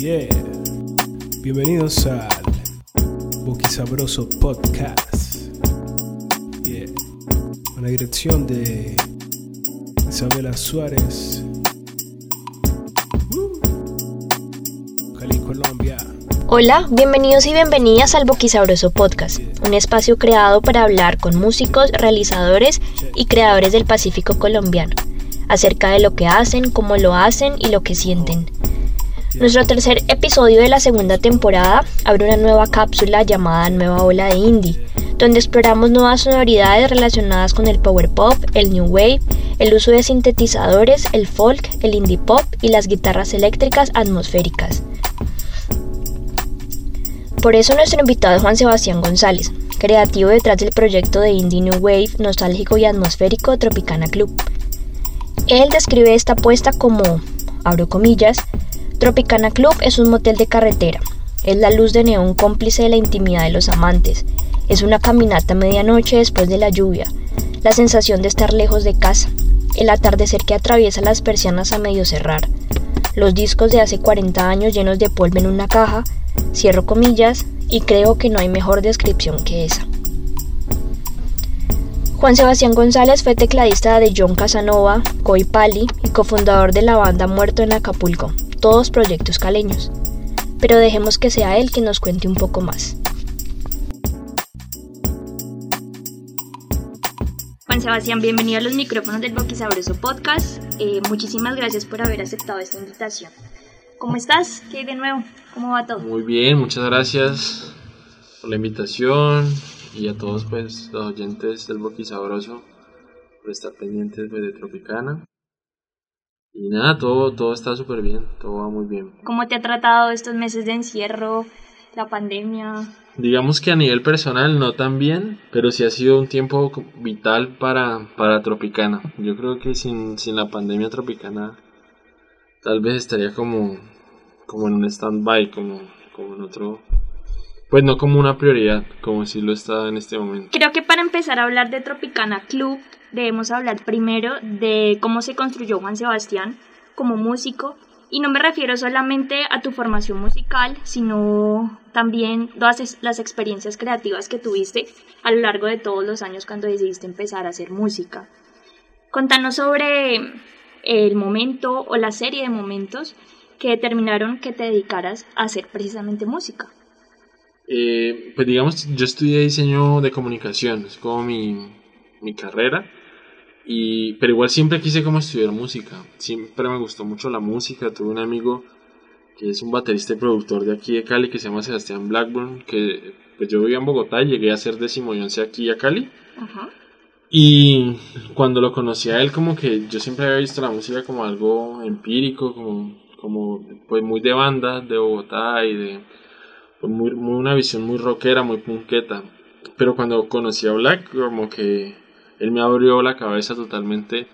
Yeah. Bienvenidos al Boquisabroso Podcast. Yeah. Con la dirección de Isabela Suárez. Uh. Cali, Colombia. Hola, bienvenidos y bienvenidas al Boquisabroso Podcast, un espacio creado para hablar con músicos, realizadores y creadores del Pacífico colombiano, acerca de lo que hacen, cómo lo hacen y lo que sienten. Nuestro tercer episodio de la segunda temporada abre una nueva cápsula llamada Nueva Ola de Indie, donde exploramos nuevas sonoridades relacionadas con el power pop, el new wave, el uso de sintetizadores, el folk, el indie pop y las guitarras eléctricas atmosféricas. Por eso nuestro invitado es Juan Sebastián González, creativo detrás del proyecto de indie new wave nostálgico y atmosférico Tropicana Club. Él describe esta apuesta como, abro comillas, Tropicana Club es un motel de carretera. Es la luz de neón cómplice de la intimidad de los amantes. Es una caminata a medianoche después de la lluvia. La sensación de estar lejos de casa. El atardecer que atraviesa las persianas a medio cerrar. Los discos de hace 40 años llenos de polvo en una caja. Cierro comillas y creo que no hay mejor descripción que esa. Juan Sebastián González fue tecladista de John Casanova, Coy Pali y cofundador de la banda Muerto en Acapulco, todos proyectos caleños. Pero dejemos que sea él quien nos cuente un poco más. Juan Sebastián, bienvenido a los micrófonos del Boquisabroso Podcast. Eh, muchísimas gracias por haber aceptado esta invitación. ¿Cómo estás? ¿Qué hay de nuevo? ¿Cómo va todo? Muy bien, muchas gracias por la invitación y a todos pues los oyentes del Boquisabroso por estar pendientes pues, de Tropicana. Y nada, todo, todo está súper bien, todo va muy bien. ¿Cómo te ha tratado estos meses de encierro, la pandemia? Digamos que a nivel personal no tan bien, pero sí ha sido un tiempo vital para, para Tropicana. Yo creo que sin, sin la pandemia Tropicana tal vez estaría como, como en un stand-by, como, como en otro... Pues no como una prioridad, como si lo está en este momento. Creo que para empezar a hablar de Tropicana Club, debemos hablar primero de cómo se construyó Juan Sebastián como músico. Y no me refiero solamente a tu formación musical, sino también todas las experiencias creativas que tuviste a lo largo de todos los años cuando decidiste empezar a hacer música. Contanos sobre el momento o la serie de momentos que determinaron que te dedicaras a hacer precisamente música. Eh, pues digamos, yo estudié diseño de comunicación, es como mi, mi carrera. Y, pero igual siempre quise como estudiar música. Siempre me gustó mucho la música. Tuve un amigo que es un baterista y productor de aquí de Cali que se llama Sebastián Blackburn. Que pues yo vivía en Bogotá y llegué a ser décimo y once aquí a Cali. Y cuando lo conocí a él, como que yo siempre había visto la música como algo empírico, como, como pues muy de banda de Bogotá y de pues, muy, muy una visión muy rockera, muy punqueta. Pero cuando conocí a Black, como que él me abrió la cabeza totalmente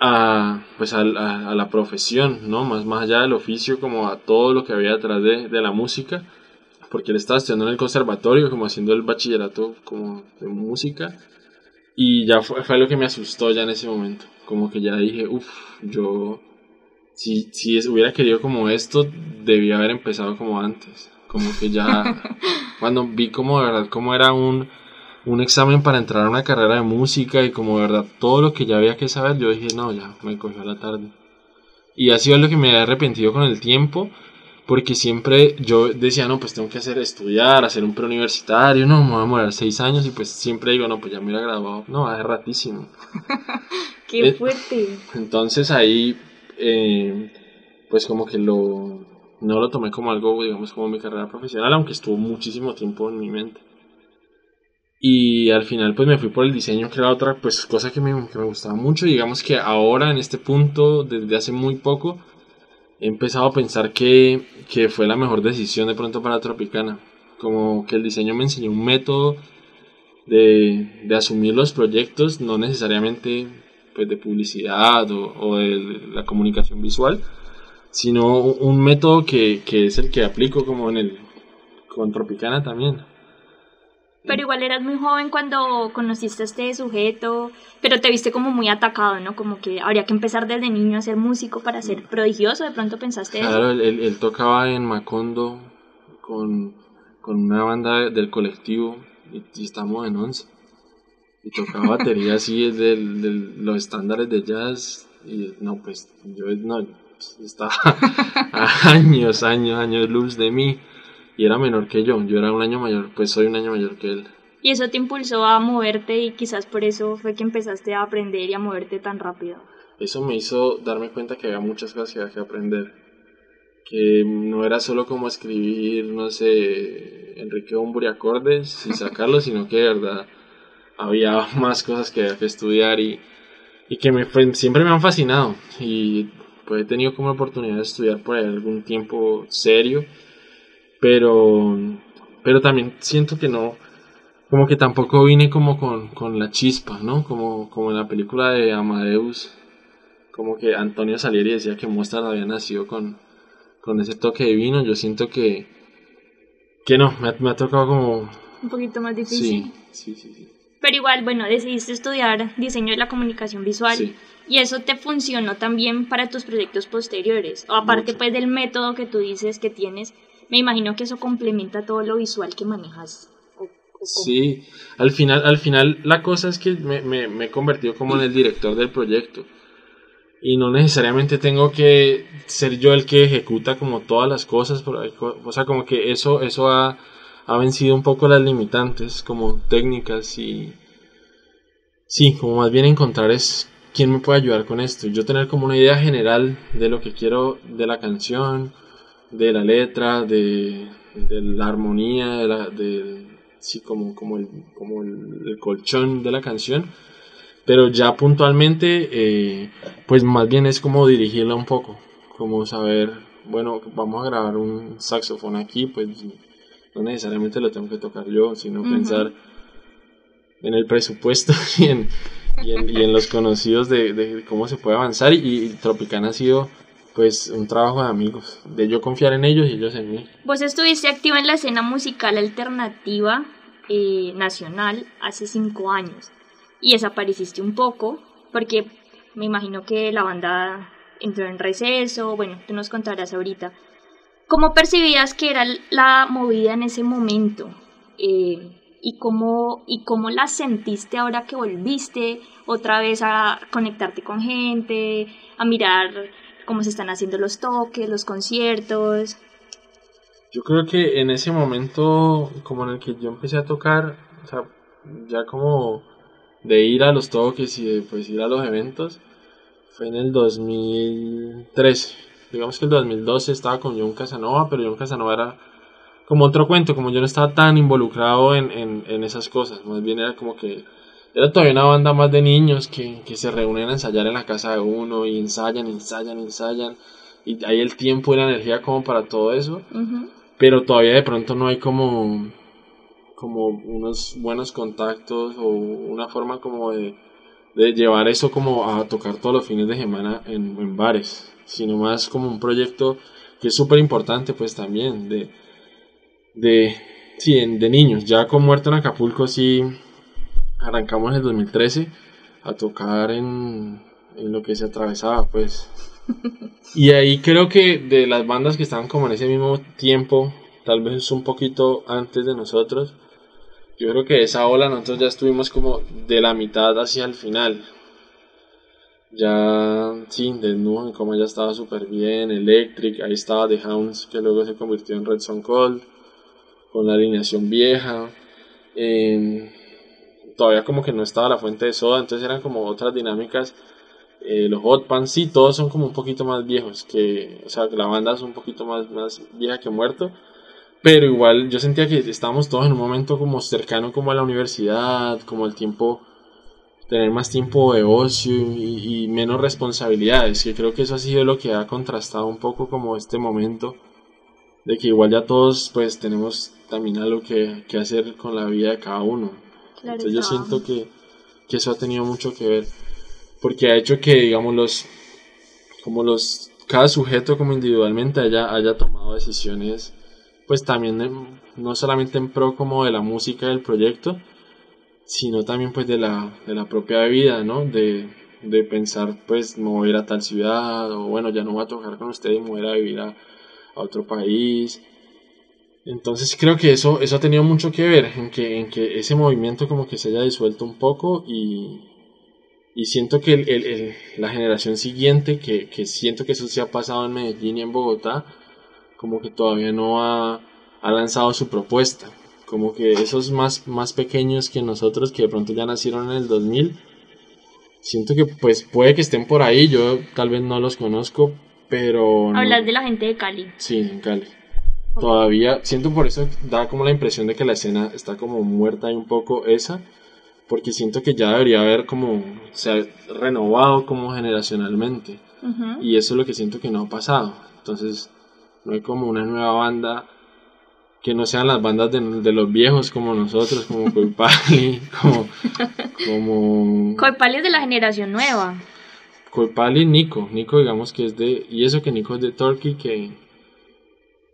a, pues a, la profesión, ¿no? Más, más allá del oficio, como a todo lo que había detrás de, de, la música, porque él estaba estudiando en el conservatorio, como haciendo el bachillerato como de música, y ya fue, fue lo que me asustó ya en ese momento, como que ya dije, uff, yo, si, si hubiera querido como esto, debía haber empezado como antes, como que ya, cuando vi como de verdad cómo era un un examen para entrar a una carrera de música y como de verdad todo lo que ya había que saber, yo dije, no, ya, me cogió la tarde. Y ha sido lo que me he arrepentido con el tiempo, porque siempre yo decía, no, pues tengo que hacer estudiar, hacer un preuniversitario, no, me voy a morar seis años y pues siempre digo, no, pues ya me hubiera graduado, no, hace ratísimo. ¡Qué eh, fuerte! Entonces ahí, eh, pues como que lo, no lo tomé como algo, digamos, como mi carrera profesional, aunque estuvo muchísimo tiempo en mi mente. Y al final pues me fui por el diseño, que era otra pues cosa que me, que me gustaba mucho. digamos que ahora en este punto, desde hace muy poco, he empezado a pensar que, que fue la mejor decisión de pronto para Tropicana. Como que el diseño me enseñó un método de, de asumir los proyectos, no necesariamente pues, de publicidad o, o de la comunicación visual, sino un método que, que es el que aplico como en el con Tropicana también Pero igual eras muy joven cuando conociste a este sujeto, pero te viste como muy atacado, ¿no? Como que habría que empezar desde niño a ser músico para ser prodigioso, ¿de pronto pensaste eso? Claro, él, tocaba en Macondo con, una banda del colectivo y, estamos en once. Y tocaba batería así de, los estándares de jazz y no, pues yo no, estaba años, años, años luz de mí y era menor que yo, yo era un año mayor, pues soy un año mayor que él. Y eso te impulsó a moverte y quizás por eso fue que empezaste a aprender y a moverte tan rápido. Eso me hizo darme cuenta que había muchas cosas que había que aprender. Que no era solo como escribir, no sé, Enrique Bumburi acordes y sacarlos, sino que de verdad había más cosas que había que estudiar y, y que me, siempre me han fascinado. Y pues he tenido como oportunidad de estudiar por algún tiempo serio pero, pero también siento que no, como que tampoco vine como con, con la chispa, ¿no? Como, como en la película de Amadeus, como que Antonio Salieri decía que Mozart había nacido con, con ese toque divino, yo siento que, que no, me ha, me ha tocado como... Un poquito más difícil. Sí, sí, sí, Pero igual, bueno, decidiste estudiar diseño de la comunicación visual. Y eso te funcionó también para tus proyectos posteriores. O aparte pues del método que tú dices que tienes, me imagino que eso complementa todo lo visual que manejas. sí, al final, al final la cosa es que me, me, he convertido como en el director del proyecto y no necesariamente tengo que ser yo el que ejecuta como todas las cosas, o sea, como que eso, eso ha, ha vencido un poco las limitantes como técnicas y sí, como más bien encontrar es quién me puede ayudar con esto, yo tener como una idea general de lo que quiero de la canción, de la letra, de, la armonía, de, la, de sí, como, como, el, como el, colchón de la canción. Pero ya puntualmente, eh, pues más bien es como dirigirla un poco, como saber, bueno, vamos a grabar un saxofón aquí, pues no necesariamente lo tengo que tocar yo, sino pensar en el presupuesto y en, y en, y en los conocidos de, de, cómo se puede avanzar. Y, y Tropicana ha sido pues un trabajo de amigos, de yo confiar en ellos y ellos en mí. Vos estuviste activa en la escena musical alternativa eh, nacional hace cinco años y desapareciste un poco porque me imagino que la banda entró en receso, bueno, tú nos contarás ahorita. ¿Cómo percibías que era la movida en ese momento? Eh, y cómo, y cómo la sentiste ahora que volviste otra vez a conectarte con gente, a mirar cómo se están haciendo los toques, los conciertos. Yo creo que en ese momento, como en el que yo empecé a tocar, ya como de ir a los toques y de pues ir a los eventos, fue en el 2013. Digamos que el 2012 estaba con John Casanova, pero John Casanova era como otro cuento, como yo no estaba tan involucrado en, en, en esas cosas, más bien era como que era todavía una banda más de niños que, que se reúnen a ensayar en la casa de uno y ensayan, ensayan, ensayan. Y hay el tiempo y la energía como para todo eso. Pero todavía de pronto no hay como, como unos buenos contactos o una forma como de, de llevar eso como a tocar todos los fines de semana en, en bares. Sino más como un proyecto que es súper importante pues también de, de, sí, de niños. Ya con Muerto en Acapulco sí arrancamos en el 2013 a tocar en, en lo que se atravesaba, pues. Y ahí creo que de las bandas que estaban como en ese mismo tiempo, tal vez un poquito antes de nosotros, yo creo que esa ola nosotros ya estuvimos como de la mitad hacia el final. Ya, sí, Desnudo, como ya estaba súper bien, Electric, ahí estaba The Hounds, que luego se convirtió en Red Son Cold, con la alineación vieja todavía como que no estaba la fuente de soda, entonces eran como otras dinámicas. Eh, los Hot Pants sí, todos son como un poquito más viejos, que, o sea, la banda es un poquito más, más vieja que muerto, pero igual yo sentía que estábamos todos en un momento como cercano como a la universidad, como el tiempo, tener más tiempo de ocio y, menos responsabilidades, que creo que eso ha sido lo que ha contrastado un poco como este momento, de que igual ya todos pues tenemos también algo que, que hacer con la vida de cada uno. Entonces yo siento que, que, eso ha tenido mucho que ver, porque ha hecho que, digamos, los, como los, cada sujeto como individualmente haya, haya tomado decisiones pues también en- no solamente en pro como de la música del proyecto, sino también pues de la, de la propia vida, ¿no? De, de pensar pues voy a ir a tal ciudad o bueno ya no voy a tocar con ustedes, me voy a ir a vivir a, a otro país. Entonces creo que eso, eso ha tenido mucho que ver en que, en que ese movimiento como que se haya disuelto un poco y, y siento que el- el- el- la generación siguiente, que, que siento que eso se ha pasado en Medellín y en Bogotá, como que todavía no ha, ha lanzado su propuesta. Como que esos más, más pequeños que nosotros, que de pronto ya nacieron en el 2000, siento que pues puede que estén por ahí, yo tal vez no los conozco, pero... no- Hablas de la gente de Cali. Sí, en Cali. Todavía, siento por eso, da como la impresión de que la escena está como muerta y un poco esa, porque siento que ya debería haber como, se ha renovado como generacionalmente, Ujú. y eso es lo que siento que no ha pasado. Entonces, no hay como una nueva banda que no sean las bandas de, de los viejos como nosotros, como Coipali, como, como Coipali es de la generación nueva. Coipali Nico. Nico, digamos que es de. Y eso que Nico es de Turkey, que,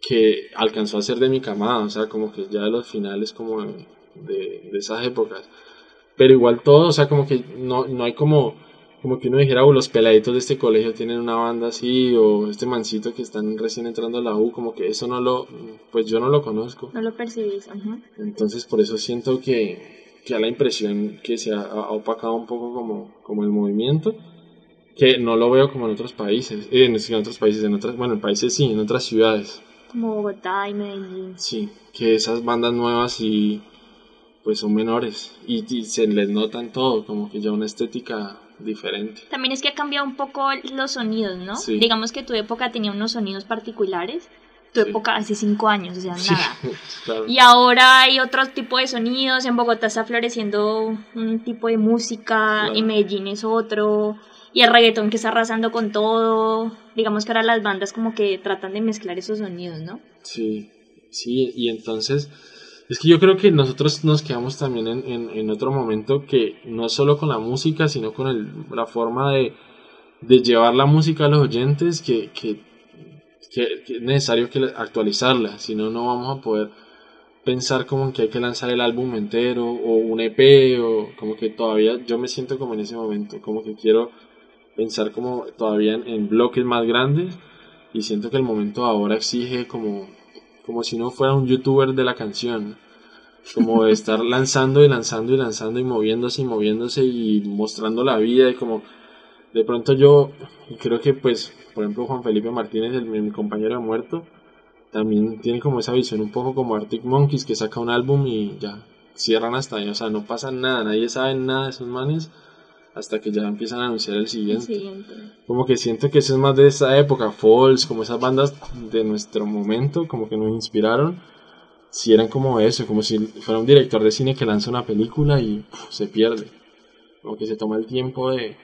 que alcanzó a ser de mi camada, o sea, como que ya de los finales, como de, de, de esas épocas. Pero igual todo, o sea, como que no, no hay como. Como que uno dijera, "Oh, los peladitos de este colegio tienen una banda así, o este mancito que están recién entrando a la U, como que eso no lo. Pues yo no lo conozco. No lo percibís. ujú. Entonces por eso siento que, que da la impresión que se ha, ha opacado un poco como, como el movimiento, que no lo veo como en otros países, en, en otros países, en otras, bueno, en países sí, en otras ciudades, Como Bogotá y Medellín. sí, que esas bandas nuevas y pues son menores y, y se les nota en todo, como que ya una estética diferente. También es que ha cambiado un poco los sonidos, ¿no? Sí. Digamos que tu época tenía unos sonidos particulares. Tu Sí. época hace cinco años, o sea, Sí, nada. claro. Y ahora hay otro tipo de sonidos. En Bogotá está floreciendo un tipo de música. Claro. En Medellín es otro. Y el reggaetón que está arrasando con todo. Digamos que ahora las bandas como que tratan de mezclar esos sonidos, ¿no? Sí, sí, y entonces es que yo creo que nosotros nos quedamos también en, en, en otro momento que no solo con la música, sino con el, la forma de, de llevar la música a los oyentes, que, que, que- es necesario que actualizarla, si no, no vamos a poder pensar como que hay que lanzar el álbum entero o un EP o como que todavía yo me siento como en ese momento, como que quiero pensar como todavía en, en bloques más grandes y siento que el momento ahora exige como, como si no fuera un youtuber de la canción, como de estar lanzando y lanzando y lanzando y moviéndose y moviéndose y mostrando la vida y como de pronto yo creo que pues por ejemplo Juan Felipe Martínez, el, mi compañero de muerto, también tiene como esa visión un poco como Arctic Monkeys que saca un álbum y ya cierran hasta ahí, o sea, no pasa nada, nadie sabe nada de esos manes hasta que ya empiezan a anunciar el El siguiente. siguiente. Como que siento que eso es más de esa época, Falls, como esas bandas de nuestro momento, como que nos inspiraron. Si eran como eso, como si fuera un director de cine que lanza una película y puf, se pierde. Como que se toma el tiempo de,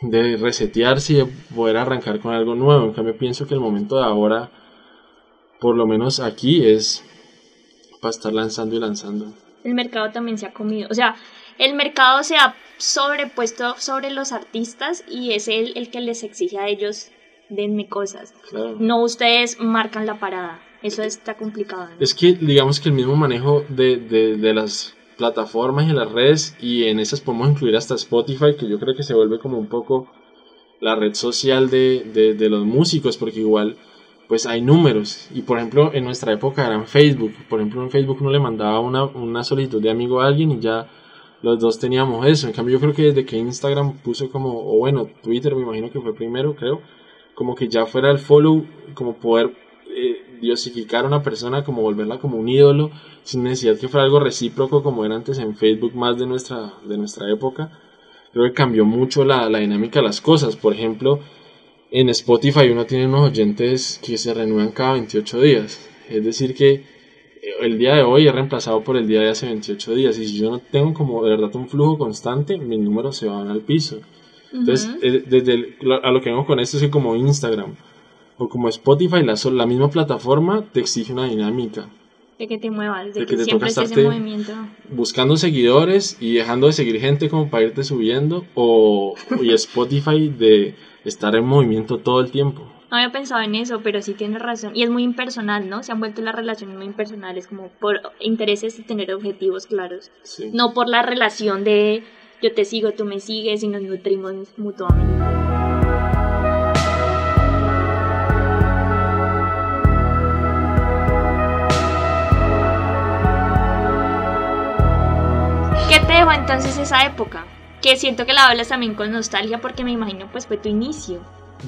de resetearse y de poder arrancar con algo nuevo. En cambio, pienso que el momento de ahora, por lo menos aquí, es para estar lanzando y lanzando. El mercado también se ha comido. O sea, el mercado se ha sobrepuesto sobre los artistas y es él el que les exige a ellos denme cosas. Claro. No ustedes marcan la parada. Eso está complicado. ¿no? Es que digamos que el mismo manejo de, de, de las plataformas y las redes y en esas podemos incluir hasta Spotify que yo creo que se vuelve como un poco la red social de, de, de los músicos porque igual pues hay números y por ejemplo en nuestra época eran Facebook por ejemplo en Facebook uno le mandaba una, una solicitud de amigo a alguien y ya los dos teníamos eso en cambio yo creo que desde que Instagram puso como o bueno Twitter me imagino que fue primero creo como que ya fuera el follow como poder eh, diosificar a una persona, como volverla como un ídolo, sin necesidad que fuera algo recíproco como era antes en Facebook más de nuestra, de nuestra época. Creo que cambió mucho la, la dinámica de las cosas. Por ejemplo, en Spotify uno tiene unos oyentes que se renuevan cada 28 días. Es decir que el día de hoy es reemplazado por el día de hace 28 días. Y si yo no tengo como de verdad un flujo constante, mis números se van al piso. Entonces, eh, desde el- a lo que vengo con esto es que como Instagram o como Spotify, la, la misma plataforma te exige una dinámica. De que te muevas, de, de que, que te siempre toca estés en estarte- movimiento. Buscando seguidores y dejando de seguir gente como para irte subiendo. O y Spotify de estar en movimiento todo el tiempo. No había pensado en eso, pero sí tienes razón. Y es muy impersonal, ¿no? Se han vuelto las relaciones muy impersonales, como por intereses y tener objetivos claros. Sí. No por la relación de yo te sigo, tú me sigues y nos nutrimos mutuamente. ¿Qué te dejó entonces esa época? Que siento que la hablas también con nostalgia porque me imagino pues fue tu inicio.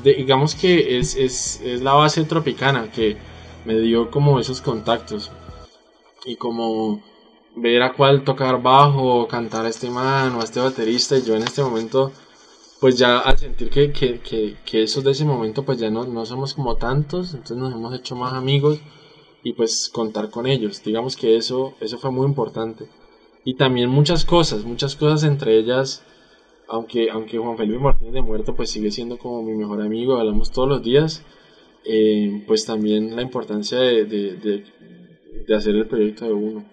Digamos que es, es, es la base tropicana que me dio como esos contactos. Y como ver a cuál tocar bajo, cantar a este man o a este baterista y yo en este momento pues ya al sentir que, que, que, que esos de ese momento pues ya no, no somos como tantos, entonces nos hemos hecho más amigos y pues contar con ellos, digamos que eso, eso fue muy importante. Y también muchas cosas, muchas cosas entre ellas aunque, aunque Juan Felipe Martínez de Muerto pues sigue siendo como mi mejor amigo, hablamos todos los días, eh, pues también la importancia de, de, de, de hacer el proyecto de uno.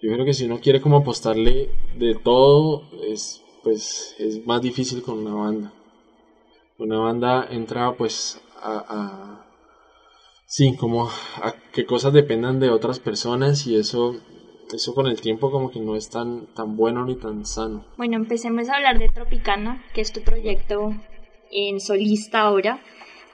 Yo creo que si uno quiere como apostarle de todo, es, pues, es más difícil con una banda. Una banda entra pues a, a sí, como a que cosas dependan de otras personas y eso eso con el tiempo como que no es tan, tan bueno ni tan sano. Bueno, empecemos a hablar de Tropicana, que es tu proyecto en solista ahora.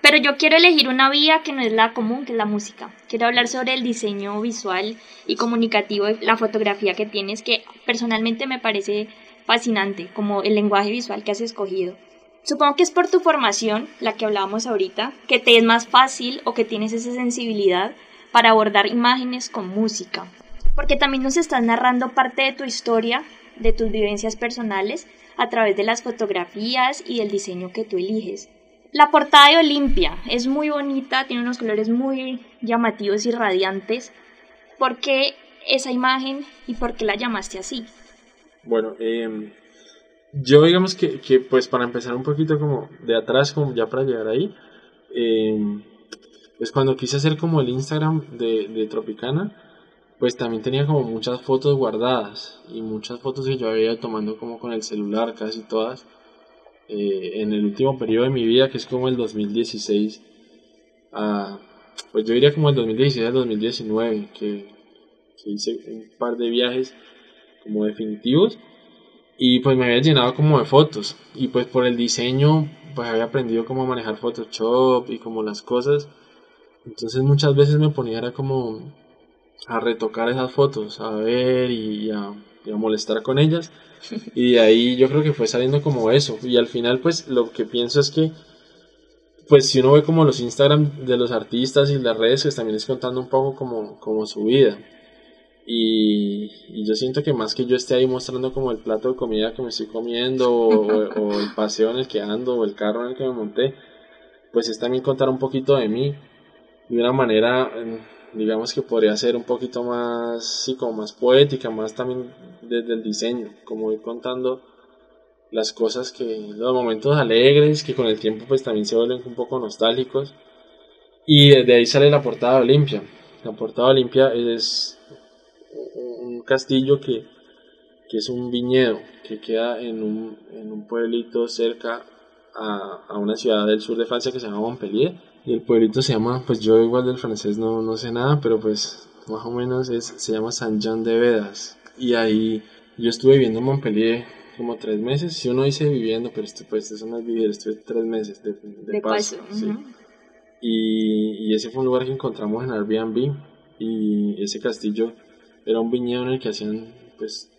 Pero yo quiero elegir una vía que no es la común, que es la música. Quiero hablar sobre el diseño visual y comunicativo la fotografía que tienes, que personalmente me parece fascinante, como el lenguaje visual que has escogido. Supongo que es por tu formación, la que hablábamos ahorita, que te es más fácil o que tienes esa sensibilidad para abordar imágenes con música porque también nos estás narrando parte de tu historia, de tus vivencias personales, a través de las fotografías y del diseño que tú eliges. La portada de Olimpia es muy bonita, tiene unos colores muy llamativos y radiantes. ¿Por qué esa imagen y por qué la llamaste así? Bueno, eh, yo digamos que, que, pues para empezar un poquito como de atrás, como ya para llegar ahí, eh, pues cuando quise hacer como el Instagram de Tropicana, pues también tenía como muchas fotos guardadas y muchas fotos que yo había ido tomando como con el celular, casi todas, eh, en el último periodo de mi vida, que es como el 2016, a, pues yo diría como el 2016 al 2019, que, que hice un par de viajes como definitivos y pues me había llenado como de fotos y pues por el diseño pues había aprendido cómo manejar Photoshop y como las cosas. Entonces muchas veces me ponía era como a retocar esas fotos, a ver y a, y a, molestar con ellas. Y de ahí yo creo que fue saliendo como eso. Y al final pues lo que pienso es que pues si uno ve como los Instagram de los artistas y las redes, pues también es contando un poco como, como su vida. Y, y, yo siento que más que yo esté ahí mostrando como el plato de comida que me estoy comiendo o, o el paseo en el que ando o el carro en el que me monté, pues es también contar un poquito de mí de una manera digamos que podría ser un poquito más, sí, como más poética, más también desde el diseño, como ir contando las cosas que, los momentos alegres, que con el tiempo pues también se vuelven un poco nostálgicos. Y desde ahí sale la portada Olimpia. La portada Olimpia es un castillo que, que es un viñedo, que queda en un, en un pueblito cerca a, a una ciudad del sur de Francia que se llama Montpellier y el pueblito se llama, pues yo igual del francés no, no sé nada, pero pues más o menos es, se llama Saint Jean de Vedas. Y ahí yo estuve viviendo en Montpellier como tres meses. Si uno dice viviendo, pero esto, pues eso no es vivir, estuve tres meses de, de, De paso. paso, sí. y, y ese fue un lugar que encontramos en Airbnb. Y ese castillo era un viñedo en el que hacían pues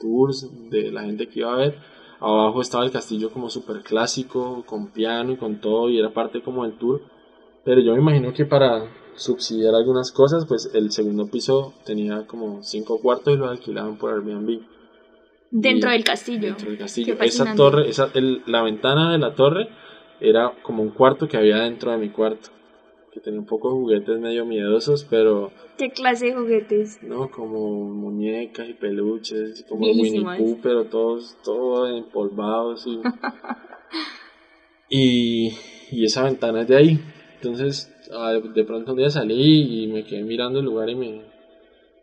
tours de la gente que iba a ver. Abajo estaba el castillo como súper clásico, con piano y con todo, y era parte como del tour. Pero yo me imagino que para subsidiar algunas cosas, pues el segundo piso tenía como cinco cuartos y lo alquilaban por Airbnb. Dentro Y- del castillo. Dentro del castillo. Esa torre, esa, el- la ventana de la torre era como un cuarto que había dentro de mi cuarto. Que tenía un poco de juguetes medio miedosos, pero ¿Qué clase de juguetes? no como muñecas y peluches, como. Winnie Pooh, pero todos, todos empolvados. Y, y, y esa ventana es de ahí. Entonces, ah, de pronto un día salí y me quedé mirando el lugar y me,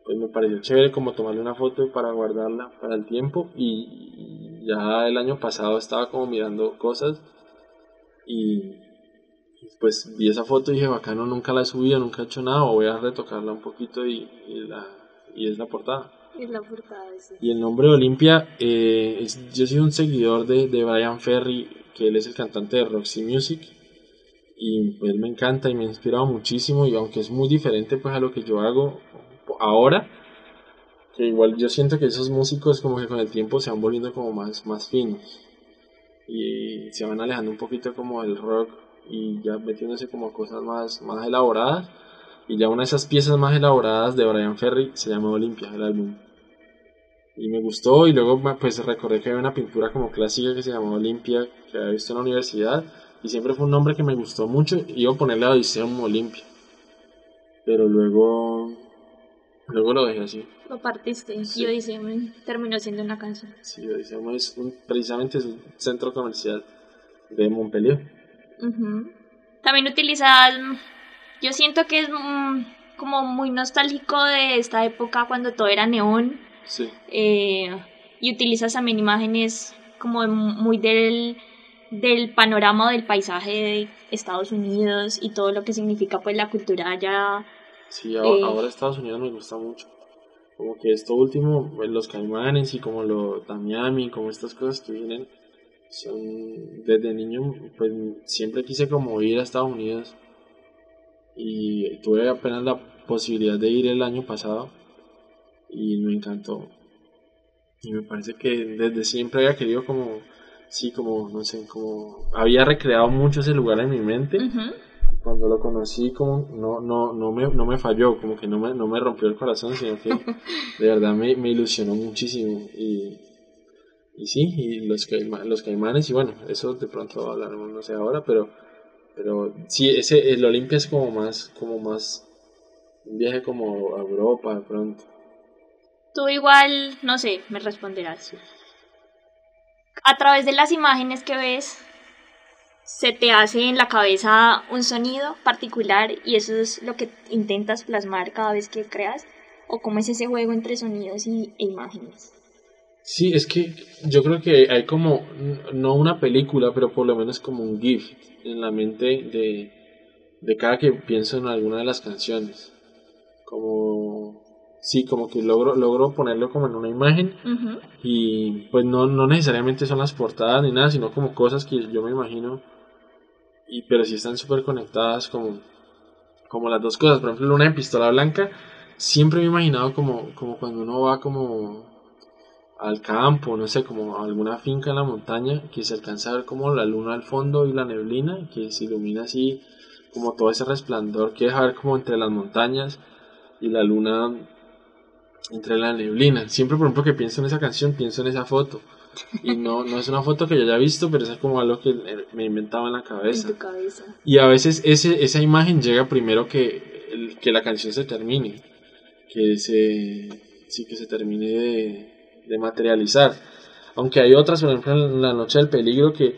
pues me pareció chévere como tomarle una foto para guardarla para el tiempo. Y, ya el año pasado estaba como mirando cosas y, pues vi esa foto y dije, bacano, nunca la he subido, nunca he hecho nada, voy a retocarla un poquito y, y, la, y es la portada. Es la portada, sí. Y el nombre de Olimpia, eh, es- yo soy un seguidor de, de Brian Ferry, que él es el cantante de Roxy Music, y pues me encanta y me ha inspirado muchísimo, y aunque es muy diferente pues a lo que yo hago ahora, que igual yo siento que esos músicos como que con el tiempo se van volviendo como más, más finos, y se van alejando un poquito como del rock, y ya metiéndose como a cosas más, más elaboradas, y ya una de esas piezas más elaboradas de Brian Ferry se llama Olimpia, el álbum. Y me gustó y luego pues recordé que había una pintura como clásica que se llamaba Olimpia que había visto en la universidad y siempre fue un nombre que me gustó mucho y iba a ponerle a Odisseum Olimpia pero luego luego lo dejé así Lo partiste Sí. y Odiseo terminó siendo una canción. sí Odisseum es un, precisamente es un centro comercial de Montpellier. También utilizas, mm, yo siento que es mm, como muy nostálgico de esta época cuando todo era neón sí eh, y utilizas también imágenes como muy del, del panorama del paisaje de Estados Unidos y todo lo que significa pues la cultura allá. Sí, ahora, Eh. ahora Estados Unidos me gusta mucho. Como que esto último, pues, los caimanes y como lo Miami, como estas cosas que vienen, son desde niño, pues siempre quise como ir a Estados Unidos y tuve apenas la posibilidad de ir el año pasado y me encantó. Y me parece que desde siempre había querido como, sí, como, no sé, como había recreado mucho ese lugar en mi mente. Cuando lo conocí como no no no me, no me falló como que no me, no me rompió el corazón sino que de verdad me, me ilusionó muchísimo. Y, y sí y los caima- los caimanes y bueno eso de pronto hablaremos no sé ahora pero pero sí ese el Olimpia es como más como más un viaje como a Europa de pronto. Tú igual, no sé, me responderás. A través de las imágenes que ves, se te hace en la cabeza un sonido particular y eso es lo que intentas plasmar cada vez que creas. ¿O cómo es ese juego entre sonidos y, e imágenes? Sí, es que yo creo que hay como, no una película, pero por lo menos como un GIF en la mente de, de cada que pienso en alguna de las canciones. Como, sí, como que logro, logro ponerlo como en una imagen Ujú. y pues no, no necesariamente son las portadas ni nada, sino como cosas que yo me imagino, y, pero sí están súper conectadas como, como las dos cosas. Por ejemplo, Luna en Pistola Blanca, siempre me he imaginado como, como cuando uno va como al campo, no sé, como a alguna finca en la montaña, que se alcanza a ver como la luna al fondo y la neblina, que se ilumina así, como todo ese resplandor que deja ver como entre las montañas y la luna entre la neblina. Siempre, por ejemplo, que pienso en esa canción, pienso en esa foto. Y no, no es una foto que yo haya visto, pero es como algo que eh, me inventaba en la cabeza. Y a veces ese, esa imagen llega primero que, el- que la canción se termine, que se, sí, que se termine de, de materializar. Aunque hay otras, por ejemplo, en La Noche del Peligro, que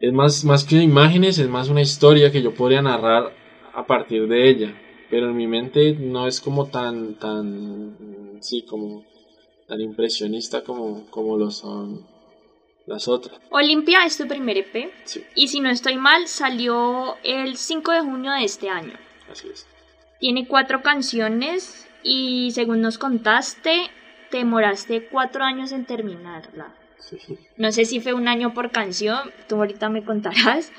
es más, más que imágenes, es más una historia que yo podría narrar a partir de ella. Pero en mi mente no es como tan, tan, sí, como tan impresionista como, como lo son las otras. Olimpia es tu primer EP Sí, y si no estoy mal salió el 5 de junio de este año. así es. Tiene cuatro canciones y según nos contaste, te demoraste cuatro años en terminarla. Sí. No sé si fue un año por canción, tú ahorita me contarás.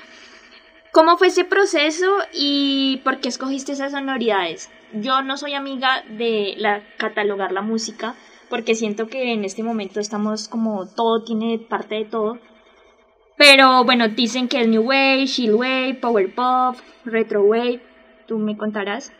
¿Cómo fue ese proceso y por qué escogiste esas sonoridades? Yo no soy amiga de catalogar la música porque siento que en este momento estamos como todo tiene parte de todo. Pero bueno, dicen que es New Wave, Chill Wave, Power Pop, Retro Wave, tú me contarás.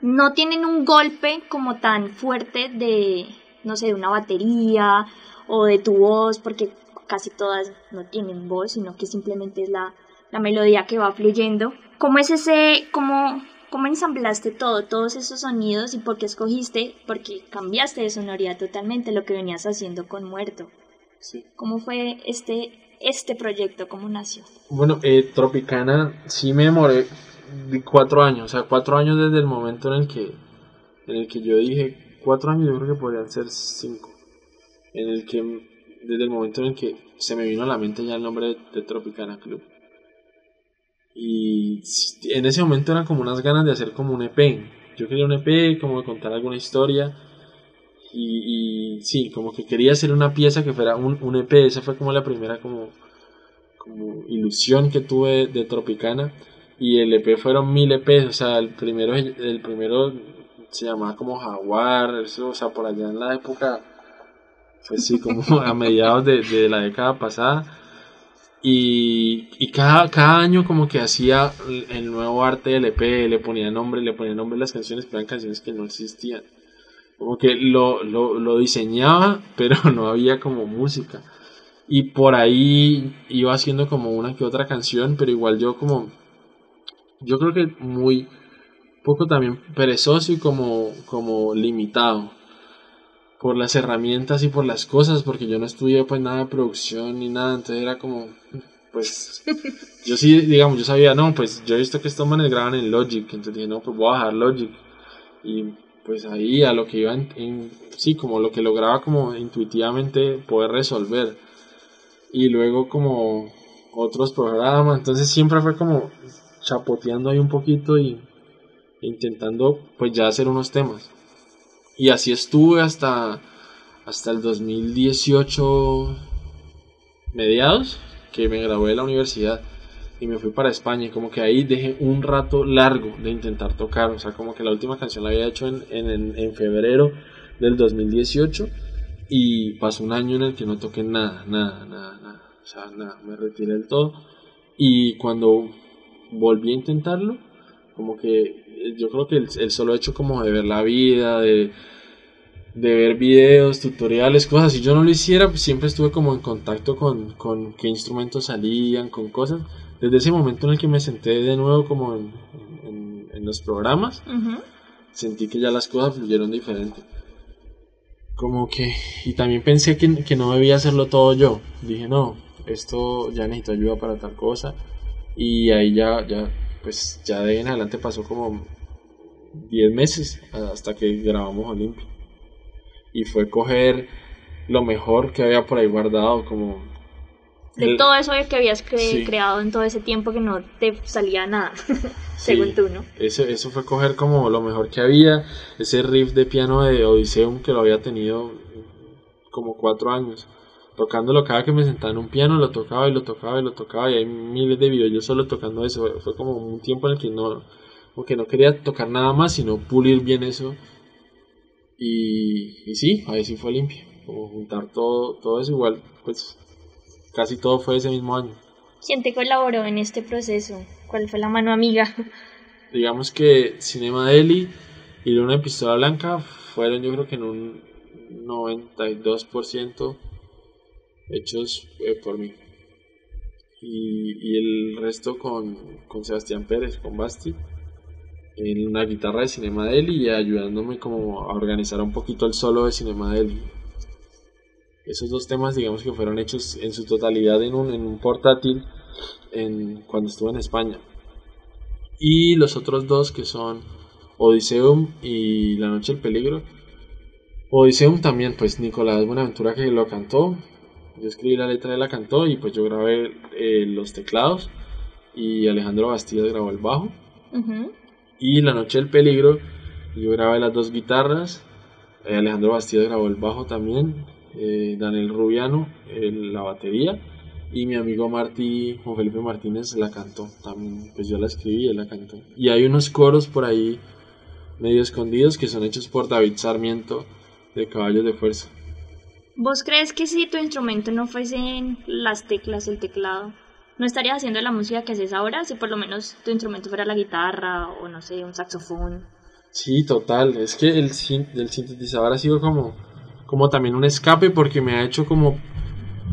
No tienen un golpe como tan fuerte de, no sé, de una batería o de tu voz, porque casi todas no tienen voz, sino que simplemente es la, la melodía que va fluyendo. ¿Cómo es ese, cómo, cómo ensamblaste todo, todos esos sonidos y por qué escogiste? Porque cambiaste de sonoridad totalmente lo que venías haciendo con Muerto. Sí. ¿Cómo fue este, este proyecto? ¿Cómo nació? Bueno, eh, Tropicana sí me demoré de cuatro años, o sea, cuatro años desde el momento en el que, en el que yo dije, cuatro años yo creo que podrían ser cinco, en el que, desde el momento en el que se me vino a la mente ya el nombre de, de Tropicana Club. Y en ese momento eran como unas ganas de hacer como un EP. Yo quería un EP, como de contar alguna historia. Y, sí, como que quería hacer una pieza que fuera un, un EP. Esa fue como la primera como, como ilusión que tuve de Tropicana. Y el EP fueron mil EPs. O sea, el primero, el primero se llamaba como Jaguar. Eso, o sea, por allá en la época, pues sí, como a mediados de, de la década pasada y, y cada, cada año como que hacía el nuevo arte del EP, le ponía nombre, le ponía nombre a las canciones, pero eran canciones que no existían. Como que lo, lo, lo diseñaba, pero no había como música. Y por ahí iba haciendo como una que otra canción, pero igual yo como... Yo creo que muy poco también perezoso y como, como limitado por las herramientas y por las cosas, porque yo no estudié pues nada de producción ni nada, entonces era como, pues, yo sí, digamos, yo sabía, no, pues yo he visto que estos manes graban en Logic, entonces dije, no, pues voy a bajar Logic, y pues ahí a lo que iba, en, sí, como lo que lograba como intuitivamente poder resolver, y luego como otros programas, entonces siempre fue como chapoteando ahí un poquito y intentando pues ya hacer unos temas. Y así estuve hasta, hasta el 2018 mediados, que me gradué de la universidad y me fui para España. Y como que ahí dejé un rato largo de intentar tocar. O sea, como que la última canción la había hecho en, en, en febrero del 2018 y pasó un año en el que no toqué nada, nada, nada, nada. O sea, nada, me retiré del todo. Y cuando volví a intentarlo, como que yo creo que el, el solo hecho como de ver la vida, de de ver videos, tutoriales, cosas. Si yo no lo hiciera, pues siempre estuve como en contacto con, con qué instrumentos salían, con cosas. Desde ese momento en el que me senté de nuevo como en, en, los programas, sentí que ya las cosas fluyeron diferente. Como que, y también pensé que, que no debía hacerlo todo yo. Dije, no, esto ya necesito ayuda para tal cosa. Y ahí ya, ya, pues ya de en adelante pasó como 10 meses hasta que grabamos Olimpia y fue coger lo mejor que había por ahí guardado, como... De todo eso que habías creado en todo ese tiempo que no te salía nada, según tú, ¿no? Eso, eso fue coger como lo mejor que había, ese riff de piano de Odiseum que lo había tenido como cuatro años. Tocándolo cada que me sentaba en un piano, lo tocaba y lo tocaba y lo tocaba y hay miles de videos yo solo tocando eso. Fue como un tiempo en el que no, como que no quería tocar nada más, sino pulir bien eso y, y sí, ahí sí fue limpio. Como juntar todo, todo eso igual, pues casi todo fue ese mismo año. ¿Quién te colaboró en este proceso? ¿Cuál fue la mano amiga? Digamos que Cinema Deli y Luna Pistola Blanca fueron yo creo que en un 92% hechos eh, por mí. Y, el resto con, con Sebastián Pérez, con Basti en una guitarra de Cinema Deli y ayudándome como a organizar un poquito el solo de Cinema Deli. Esos dos temas digamos que fueron hechos en su totalidad en un, en un portátil en, cuando estuve en España. Y los otros dos que son Odiseum y La Noche del Peligro. Odiseum también, pues Nicolás Buenaventura que lo cantó. Yo escribí la letra, de la cantó y pues yo grabé eh, los teclados y Alejandro Bastidas grabó el bajo. Y La Noche del Peligro, yo grabé las dos guitarras, eh, Alejandro Bastidas grabó el bajo también, eh, Daniel Rubiano la batería y mi amigo Martí, Juan Felipe Martínez la cantó también, pues yo la escribí y él la cantó. Y hay unos coros por ahí medio escondidos que son hechos por David Sarmiento de Caballos de Fuerza. ¿Vos crees que si tu instrumento no fuesen las teclas, el teclado, no estarías haciendo la música que haces ahora si por lo menos tu instrumento fuera la guitarra o no sé, un saxofón. Sí, total. Es que el, el sintetizador ha sido como, como también un escape porque me ha hecho como,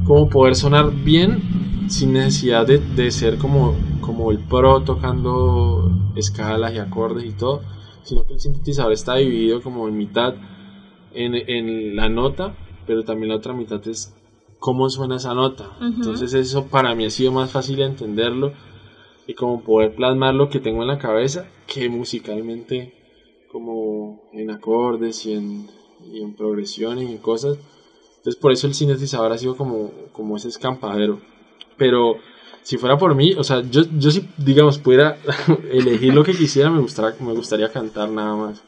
como poder sonar bien sin necesidad de, de ser como, como el pro tocando escalas y acordes y todo, sino que el sintetizador está dividido como en mitad en, en la nota, pero también la otra mitad es cómo suena esa nota. Entonces eso para mí ha sido más fácil entenderlo y como poder plasmar lo que tengo en la cabeza que musicalmente como en acordes y en, y en progresiones y cosas. Entonces por eso el sintetizador ha sido como, como ese escampadero. Pero si fuera por mí, o sea, yo, yo si, digamos, pudiera elegir lo que quisiera, me gustaría, me gustaría cantar nada más.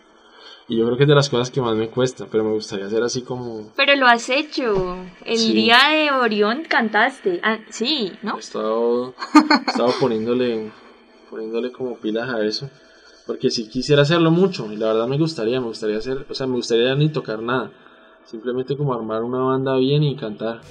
Y yo creo que es de las cosas que más me cuesta, pero me gustaría hacer así como... Pero lo has hecho. El Sí. día de Orión cantaste. Ah, sí, ¿no? He estado, he estado poniéndole, poniéndole como pilas a eso. Porque si quisiera hacerlo mucho, y la verdad me gustaría, me gustaría hacer, o sea, me gustaría ni tocar nada. Simplemente como armar una banda bien y cantar.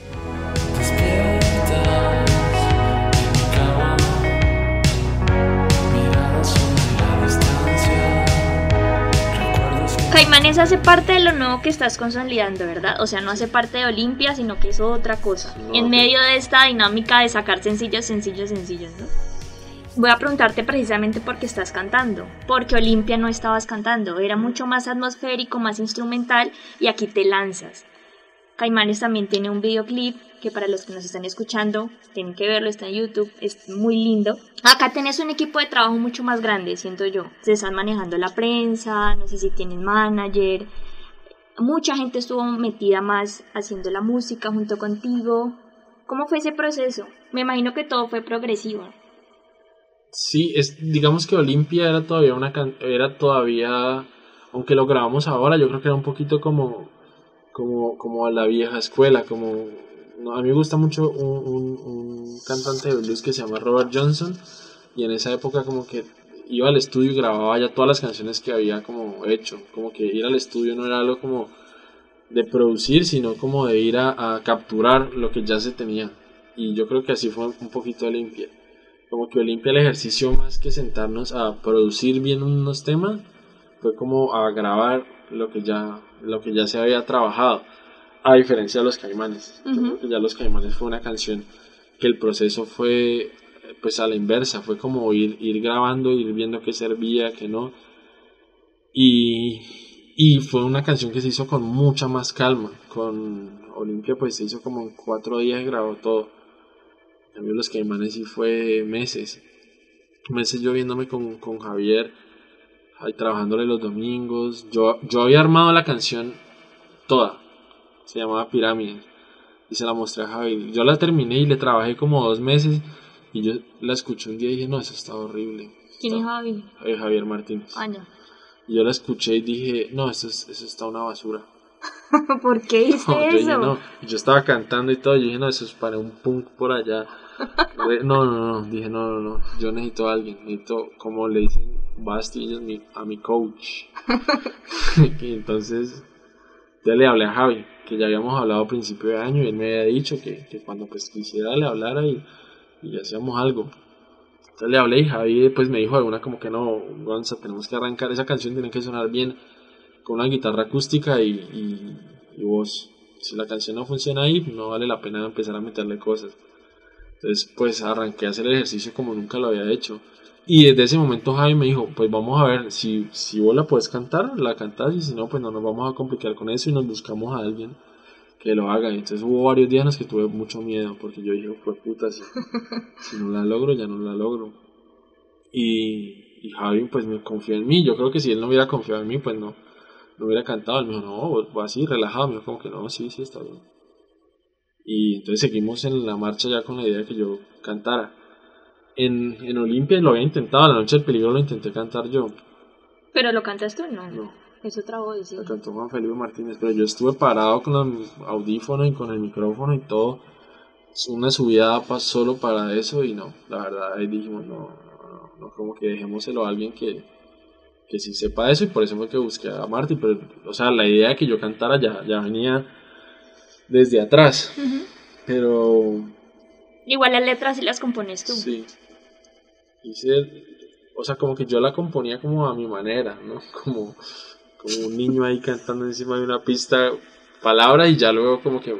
Caimanes hace parte de lo nuevo que estás consolidando, ¿verdad? O sea, no hace parte de Olimpia, sino que es otra cosa. No, en medio de esta dinámica de sacar sencillos, sencillos, sencillos, ¿no? Voy a preguntarte precisamente por qué estás cantando. Porque Olimpia no estabas cantando, era mucho más atmosférico, más instrumental y aquí te lanzas. Caimanes también tiene un videoclip que para los que nos están escuchando tienen que verlo, está en YouTube, es muy lindo. Acá tenés un equipo de trabajo mucho más grande, siento yo. Se están manejando la prensa, no sé si tienen manager. Mucha gente estuvo metida más haciendo la música junto contigo. ¿Cómo fue ese proceso? Me imagino que todo fue progresivo. Sí, es, digamos que Olimpia era todavía una era todavía, aunque lo grabamos ahora, yo creo que era un poquito como, como, como a la vieja escuela, como, no, a mí me gusta mucho un, un, un cantante de blues que se llama Robert Johnson, y en esa época como que iba al estudio y grababa ya todas las canciones que había como hecho, como que ir al estudio no era algo como de producir, sino como de ir a, a capturar lo que ya se tenía, y yo creo que así fue un poquito Olimpia como que Olimpia el ejercicio más que sentarnos a producir bien unos temas fue como a grabar lo que ya lo que ya se había trabajado a diferencia de los Caimanes Ujú. creo que ya los Caimanes fue una canción que el proceso fue pues a la inversa fue como ir ir grabando ir viendo qué servía qué no y y fue una canción que se hizo con mucha más calma con Olimpia pues se hizo como en cuatro días y grabó todo en cambio los Caimanes sí fue meses. Meses yo viéndome con, con Javier, ahí trabajándole los domingos. Yo, yo había armado la canción toda. Se llamaba Pirámides. Y se la mostré a Javier. Yo la terminé y le trabajé como dos meses. Y yo la escuché un día y dije, no, eso está horrible. ¿Quién es Javi? eh, Javier Martínez. Ah, no. Y yo la escuché y dije, no, eso, es- eso está una basura. ¿Por qué hice No, yo dije, eso? no. Yo estaba cantando y todo, yo dije, no, eso es para un punk por allá. No, no, no, dije, no, no, no, yo necesito a alguien, necesito, como le dicen Basti a mi coach. y entonces, ya le hablé a Javi, que ya habíamos hablado a principio de año y él me había dicho que, que cuando pues quisiera le hablara y, y hacíamos algo. Entonces le hablé y Javi pues me dijo alguna como que no, Gonza, tenemos que arrancar, esa canción tiene que sonar bien con una guitarra acústica y, y, y voz. Si la canción no funciona ahí, no vale la pena empezar a meterle cosas. Entonces, pues arranqué a hacer el ejercicio como nunca lo había hecho. Y desde ese momento Javi me dijo, pues vamos a ver, si, si vos la puedes cantar, la cantás y si no, pues no nos vamos a complicar con eso y nos buscamos a alguien que lo haga. Y entonces hubo varios días en los que tuve mucho miedo porque yo dije, pues puta, si, si no la logro, ya no la logro. Y, y Javi pues me confió en mí. Yo creo que si él no hubiera confiado en mí, pues no, no hubiera cantado. Él me dijo, no, así, relajado. Me dijo como que no, sí, sí, está bien. Y entonces seguimos en la marcha ya con la idea de que yo cantara. En, en Olimpia lo había intentado, la noche del peligro lo intenté cantar yo. ¿Pero lo cantas tú? No. No, Es otra voz, sí. lo cantó Juan Felipe Martínez, pero yo estuve parado con los audífonos y con el micrófono y todo. Una subida solo para eso y no, la verdad ahí dijimos no, no, no, no, como que dejémoselo a alguien que, que sí sepa eso y por eso fue que busqué a Marty, pero o sea, la idea de que yo cantara ya, ya venía desde atrás, Ujú. pero Igual las letras sí las compones tú. Sí. Hice, o sea, como que yo la componía como a mi manera, ¿no? Como, como un niño ahí cantando encima de una pista palabras y ya luego como que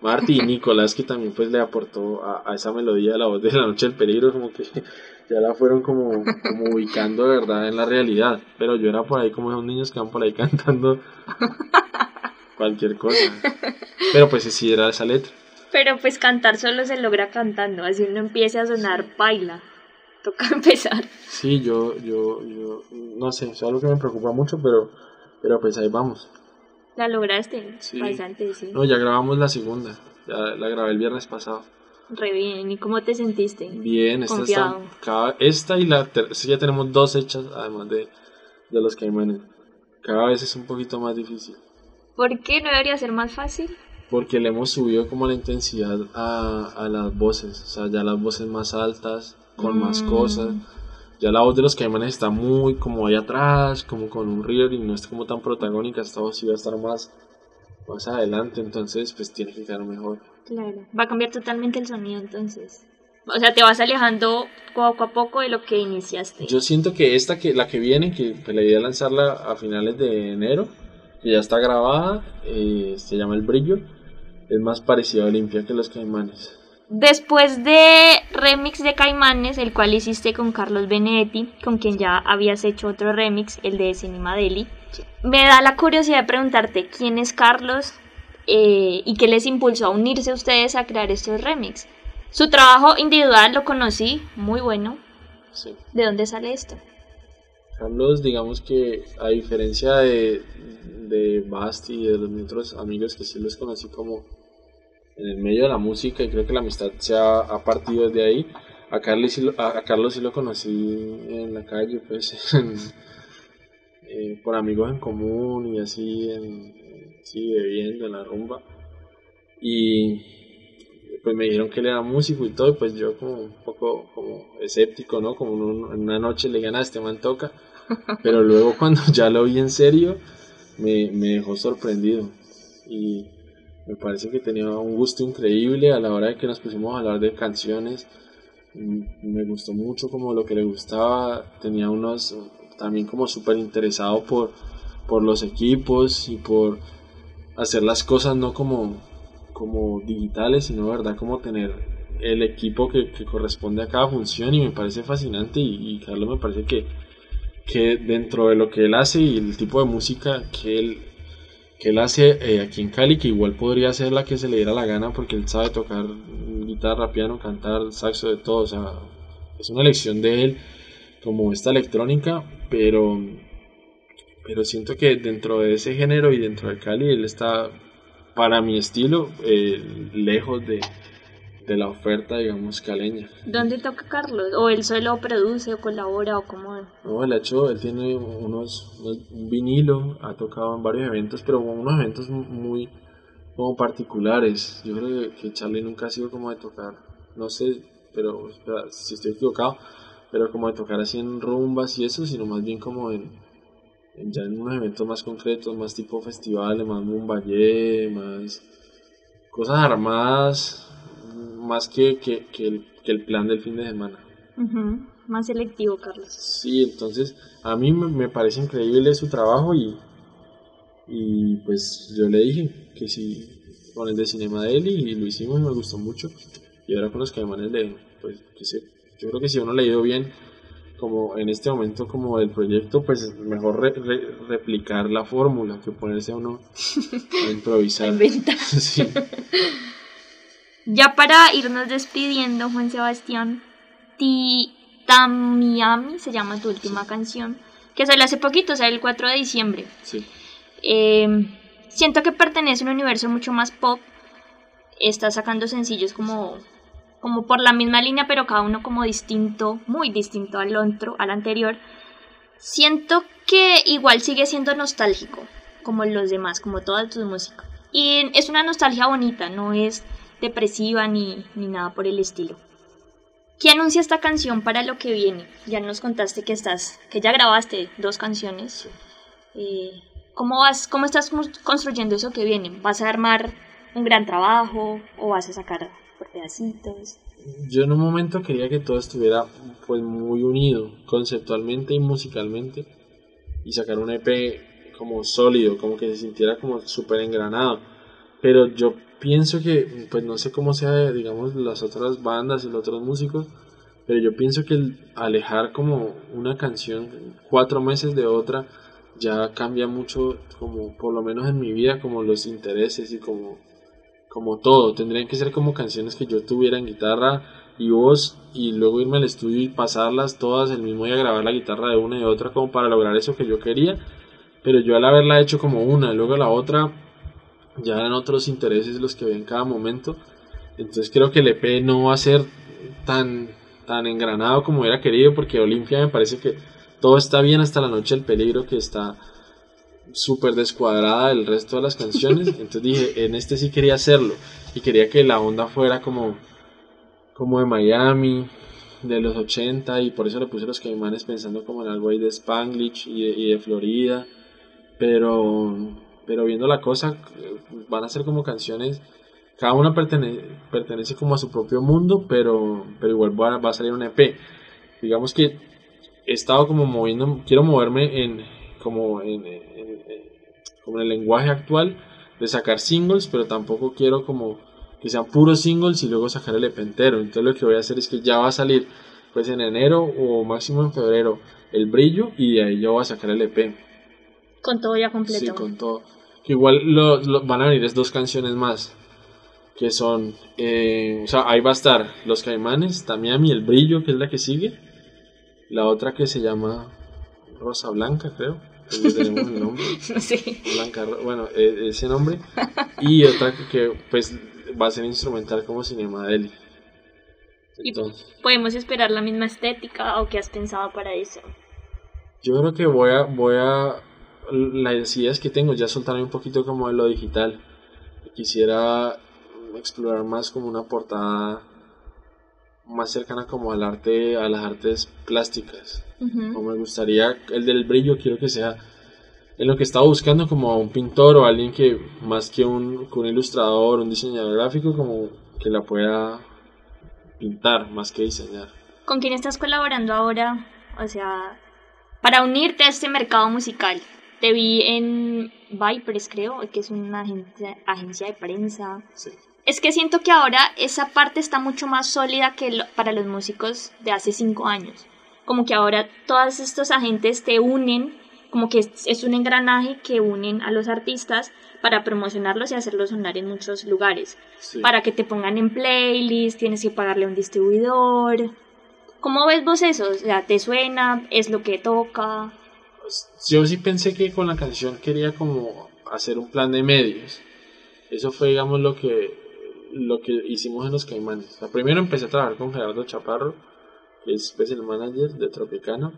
Marty y Nicolás que también pues le aportó a, a esa melodía la voz de la noche del peligro como que ya la fueron como, como ubicando de verdad en la realidad pero yo era por ahí como esos niños que van por ahí cantando cualquier cosa pero pues sí era esa letra Pero pues cantar solo se logra cantando, así uno empiece a sonar baila. Toca empezar. Sí, yo, yo, yo, no sé, es algo que me preocupa mucho, pero, pero pues ahí vamos. La lograste, Sí. bastante, sí. No, ya grabamos la segunda, ya la grabé el viernes pasado. Re bien, ¿y cómo te sentiste? Bien, esta, está, cada, esta y la ter- sí, ya tenemos dos hechas, además de, de los caimanes. Cada vez es un poquito más difícil. ¿Por qué no debería ser más fácil? Porque le hemos subido como la intensidad a, a las voces. O sea, ya las voces más altas, con más Mm. cosas. Ya la voz de los caimanes está muy como ahí atrás, como con un río y no está como tan protagónica. Esta voz va a estar más, más adelante, entonces pues tiene que quedar mejor. Claro. Va a cambiar totalmente el sonido entonces. O sea, te vas alejando poco a poco de lo que iniciaste. Yo siento que esta, que la que viene, que la idea es lanzarla a finales de enero, que ya está grabada, eh, se llama El Brillo, es más parecido a Olimpia que los caimanes. Después de remix de Caimanes, el cual hiciste con Carlos Benedetti, con quien ya habías hecho otro remix, el de Cinema Deli, me da la curiosidad de preguntarte quién es Carlos eh, y qué les impulsó a unirse a ustedes a crear estos remix. Su trabajo individual lo conocí, muy bueno. Sí. ¿De dónde sale esto? Carlos, digamos que a diferencia de, de Basti y de los otros amigos que sí los conocí como en el medio de la música y creo que la amistad se ha, partido desde ahí, a Carlos, sí lo, conocí en la calle, pues, eh, por amigos en común y así, en, sí, bebiendo en la rumba. Y pues me dijeron que él era músico y todo, y pues yo como un poco como escéptico, ¿no? Como en una noche le dije, "Ah, man toca. Pero luego cuando ya lo vi en serio, me, me dejó sorprendido. Y me parece que tenía un gusto increíble a la hora de que nos pusimos a hablar de canciones. Mm, Me gustó mucho como lo que le gustaba. Tenía unos también como súper interesado por, por los equipos y por hacer las cosas no como, como digitales, sino verdad como tener el equipo que, que corresponde a cada función y me parece fascinante y, y Carlos me parece que, que dentro de lo que él hace y el tipo de música que él, que él hace eh, aquí en Cali, que igual podría ser la que se le diera la gana porque él sabe tocar guitarra, piano, cantar, saxo, de todo, o sea, es una elección de él como esta electrónica, pero pero siento que dentro de ese género y dentro del Cali él está para mi estilo eh, lejos de, de la oferta digamos caleña ¿Dónde toca Carlos? ¿O él solo produce o colabora o cómo? no él ha hecho él tiene unos, unos- un vinilo ha tocado en varios eventos pero unos eventos muy como particulares yo creo que, Charlie nunca ha sido como de tocar no sé pero espera, si estoy equivocado pero como de tocar así en rumbas y eso sino más bien como en en- ya en unos eventos más concretos, más tipo festivales, más Mumbayé, más cosas armadas, más que, que, que el, que el plan del fin de semana. Ujú, Más selectivo, Carlos. Sí, entonces a mí me, parece increíble su trabajo y, y pues yo le dije que sí con el de Cinema de él y, lo hicimos y me gustó mucho. Y ahora con los caimanes de, pues que sé, yo creo que si uno le ha ido bien como en este momento como del proyecto, pues mejor re- re- replicar la fórmula que ponerse a uno a improvisar. Inventa. Sí. Ya para irnos despidiendo, Juan Sebastián, Titamiami se llama tu última canción, que salió hace poquito, salió el 4 de diciembre. Sí. Eh, siento que pertenece a un universo mucho más pop. Está sacando sencillos como, como por la misma línea, pero cada uno como distinto, muy distinto al otro, al anterior. Siento que igual sigue siendo nostálgico, como los demás, como toda tu música. Y es una nostalgia bonita, no es depresiva ni, ni nada por el estilo. ¿Qué anuncia esta canción para lo que viene? Ya nos contaste que estás, que ya grabaste dos canciones. Eh, ¿cómo, vas, ¿Cómo estás cons- construyendo eso que viene? ¿Vas a armar un gran trabajo o vas a sacar por pedacitos? Yo en un momento quería que todo estuviera pues muy unido conceptualmente y musicalmente y sacar un EP como sólido, como que se sintiera como súper engranado. Pero yo pienso que, pues no sé cómo sea, digamos, las otras bandas y los otros músicos, pero yo pienso que el alejar como una canción cuatro meses de otra ya cambia mucho, como por lo menos en mi vida, como los intereses y como como todo, tendrían que ser como canciones que yo tuviera en guitarra y voz y luego irme al estudio y pasarlas todas el mismo día grabar la guitarra de una y otra como para lograr eso que yo quería, pero yo al haberla hecho como una y luego la otra ya eran otros intereses los que había en cada momento Entonces creo que el EP no va a ser tan, tan engranado como hubiera querido, porque Olimpia me parece que todo está bien hasta la noche del peligro, que está súper descuadrada el resto de las canciones. Entonces dije, en este sí quería hacerlo. Y quería que la onda fuera como, como de Miami, de los 80. Y por eso le puse los caimanes pensando como en algo ahí de Spanglish y de, y de Florida. Pero, pero viendo la cosa, van a ser como canciones. Cada una pertenece, pertenece como a su propio mundo, pero, pero igual va, va a salir un EP. Digamos que he estado como moviendo, quiero moverme en como en, como en el lenguaje actual de sacar singles, pero tampoco quiero como que sean puros singles y luego sacar el EP entero. Entonces lo que voy a hacer es que ya va a salir pues en enero o máximo en febrero el brillo y de ahí yo voy a sacar el EP. Con todo ya completo. Sí, con todo. Que igual lo, lo- van a venir es dos canciones más. Que son, eh, o sea, ahí va a estar Los Caimanes, Tamiami, El Brillo, que es la que sigue. La otra que se llama Rosa Blanca, creo. que tenemos el nombre. sí. Blanca, bueno, e- ese nombre. Y otra que, que, pues va a ser instrumental como Cinema Deli. Y- Entonces, ¿Podemos esperar la misma estética o qué has pensado para eso? yo creo que voy a, voy a, las ideas que tengo ya soltarme un poquito como de lo digital. Quisiera explorar más como una portada más cercana como al arte, a las artes plásticas. O me gustaría, el del brillo quiero que sea en lo que estaba buscando como a un pintor o alguien que más que un, que un ilustrador, un diseñador gráfico, como que la pueda pintar más que diseñar. ¿Con quién estás colaborando ahora? O sea, para unirte a este mercado musical. Te vi en Vipers, creo, que es una agencia, agencia de prensa. Sí. Es que siento que ahora esa parte está mucho más sólida que lo- para los músicos de hace cinco años. Como que ahora todos estos agentes te unen, como que es, es un engranaje que unen a los artistas para promocionarlos y hacerlos sonar en muchos lugares. Sí. Para que te pongan en playlist, tienes que pagarle a un distribuidor. ¿Cómo ves vos eso? O sea, ¿te suena? ¿Es lo que toca? Yo sí pensé que con la canción quería como hacer un plan de medios. Eso fue, digamos, lo que, lo que hicimos en los Caimanes. O sea, primero empecé a trabajar con Gerardo Chaparro, que es pues, el manager de Tropicana.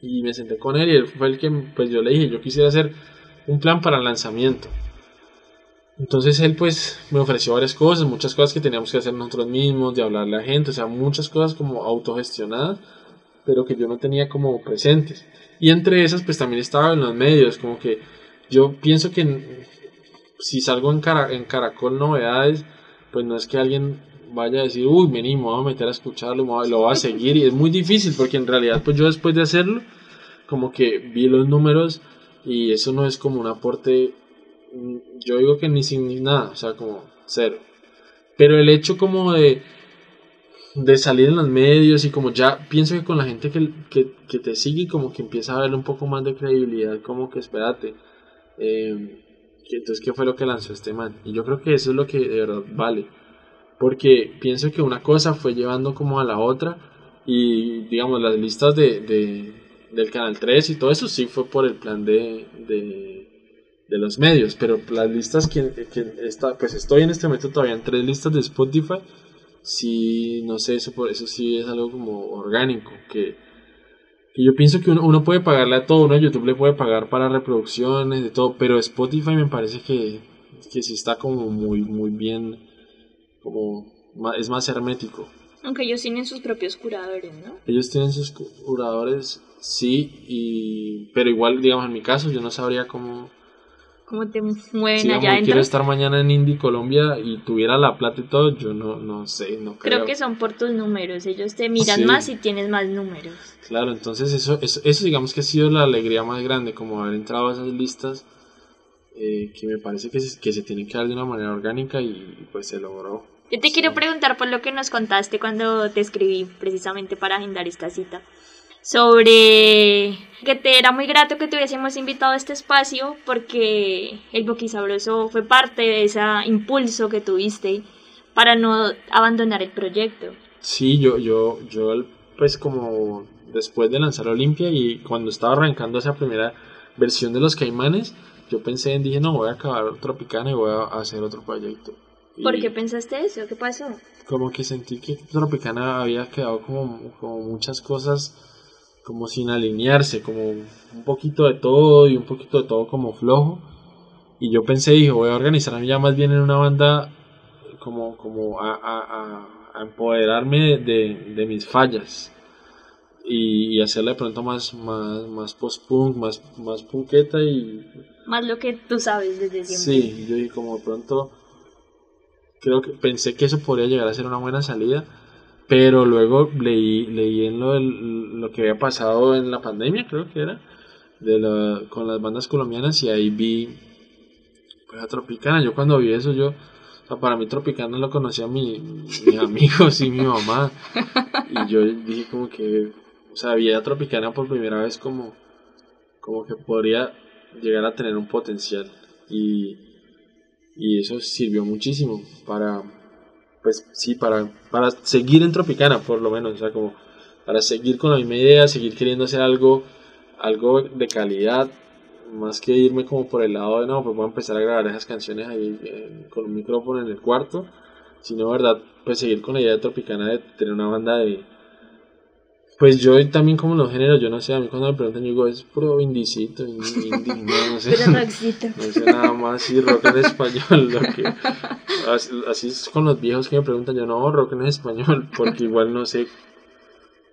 Y me senté con él y él fue el que, pues yo le dije, yo quisiera hacer un plan para el lanzamiento. Entonces él pues me ofreció varias cosas, muchas cosas que teníamos que hacer nosotros mismos, de hablarle a la gente, o sea, muchas cosas como autogestionadas, pero que yo no tenía como presentes. Y entre esas pues también estaba en los medios, como que yo pienso que si salgo en, Cara- en Caracol Novedades, pues no es que alguien vaya a decir, uy, vení, me voy a meter a escucharlo, voy lo voy a seguir, y es muy difícil, porque en realidad pues yo después de hacerlo, como que vi los números y eso no es como un aporte, mm, yo digo que ni sin ni nada, o sea, como cero. Pero el hecho como de, de salir en los medios y como ya pienso que con la gente que, que, te sigue como que empieza a verle un poco más de credibilidad, como que espérate, eh, entonces qué fue lo que lanzó este man. Y yo creo que eso es lo que de verdad vale. Porque pienso que una cosa fue llevando como a la otra y digamos las listas de, de- del Canal 3 y todo eso sí fue por el plan de, de, de los medios, pero las listas que, que está, pues estoy en este momento todavía en tres listas de Spotify, sí, no sé, eso por eso sí es algo como orgánico, que, que yo pienso que uno, uno puede pagarle a todo, uno a YouTube le puede pagar para reproducciones, de todo, pero Spotify me parece que, que sí está como muy, muy bien, como es más hermético. Aunque ellos tienen sus propios curadores, ¿no? Ellos tienen sus curadores, sí, y pero igual, digamos, en mi caso, yo no sabría cómo... ¿Cómo te mueven Si allá adentro? quiero estar mañana en Indie Colombia y tuviera la plata y todo, yo no, no sé, no creo. Creo que son por tus números. Ellos te miran Sí. más y tienes más números. Claro, entonces eso, eso, eso digamos que ha sido la alegría más grande, como haber entrado a esas listas eh, que me parece que se, que se tienen que dar de una manera orgánica y pues se logró. Yo te Sí. quiero preguntar por lo que nos contaste cuando te escribí precisamente para agendar esta cita. Sobre que te era muy grato que te hubiésemos invitado a este espacio porque el Boquisabroso fue parte de ese impulso que tuviste para no abandonar el proyecto. Sí, yo, yo, yo, pues como después de lanzar Olimpia y cuando estaba arrancando esa primera versión de los Caimanes, yo pensé en, dije, no, voy a acabar Tropicana y voy a hacer otro proyecto. ¿Por qué pensaste eso? ¿Qué pasó? Como que sentí que Tropicana había quedado como, como muchas cosas como sin alinearse, como un poquito de todo y un poquito de todo como flojo. Y yo pensé, dije, voy a organizarme ya más bien en una banda como, como a, a, a- empoderarme de, de mis fallas y, y hacerla de pronto más, más, más post-punk, más, más punketa y Más lo que tú sabes desde siempre. Sí, yo dije como de pronto creo que pensé que eso podría llegar a ser una buena salida, pero luego leí leí en lo lo que había pasado en la pandemia, creo que era, de la, con las bandas colombianas y ahí vi pues a Tropicana. Yo cuando vi eso yo o sea, para mí Tropicana lo conocía mi, mis amigos y mi mamá. Y yo dije como que, o sea, vi a Tropicana por primera vez como, como que podría llegar a tener un potencial. Y, y eso sirvió muchísimo para, pues sí, para, para seguir en Tropicana por lo menos. O sea, como para seguir con la misma idea, seguir queriendo hacer algo, algo de calidad, más que irme como por el lado de no, pues voy a empezar a grabar esas canciones ahí eh, con un micrófono en el cuarto, sino, verdad, pues seguir con la idea de Tropicana de tener una banda de. Pues yo también, como los géneros, yo no sé, a mí cuando me preguntan, yo digo, es puro indicito, indie, no, sé. Pero. No sé nada más, y rock en español. Lo que, así, así es con los viejos que me preguntan, yo no, rock en español, porque igual no sé,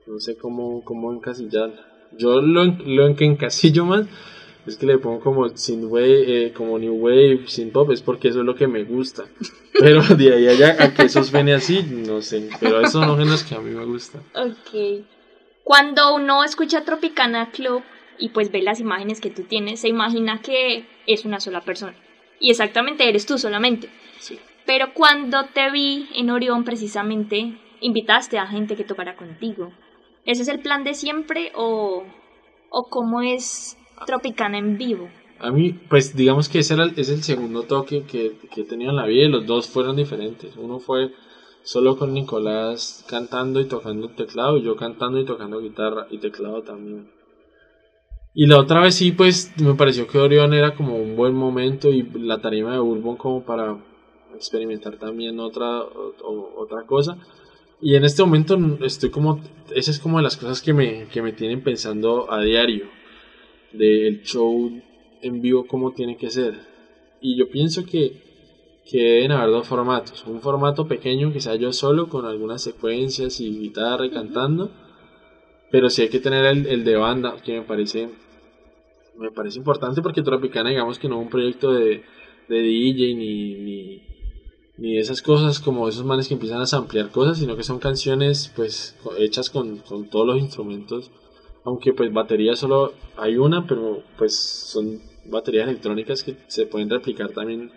no sé cómo, cómo encasillar. Yo lo, lo en que encasillo más es que le pongo como sin wave, eh, como new wave, sin pop, es porque eso es lo que me gusta. Pero de ahí allá a que eso suene así, no sé. Pero esos son los géneros que a mí me gustan. Ok. Cuando uno escucha Tropicana Club y pues ve las imágenes que tú tienes, se imagina que es una sola persona. Y exactamente eres tú solamente. Sí. Pero cuando te vi en Orión precisamente, invitaste a gente que tocara contigo. ¿Ese es el plan de siempre o, o cómo es Tropicana en vivo? A mí, pues digamos que ese era el- es el segundo toque que, que he tenido en la vida y los dos fueron diferentes. Uno fue solo con Nicolás cantando y tocando el teclado y yo cantando y tocando guitarra y teclado también. Y la otra vez sí, pues me pareció que Orión era como un buen momento y la tarima de Bourbon como para experimentar también otra, o- otra cosa. Y en este momento estoy como, esa es como de las cosas que me, que me tienen pensando a diario del show en vivo como tiene que ser. Y yo pienso que, que deben haber dos formatos. Un formato pequeño que sea yo solo con algunas secuencias y guitarra y cantando. Pero sí hay que tener el, el de banda que me parece me parece importante porque Tropicana digamos que no es un proyecto de, de DJ ni, ni, ni esas cosas como esos manes que empiezan a samplear cosas, sino que son canciones pues hechas con, con todos los instrumentos aunque pues batería solo hay una, pero pues son baterías electrónicas que se pueden replicar también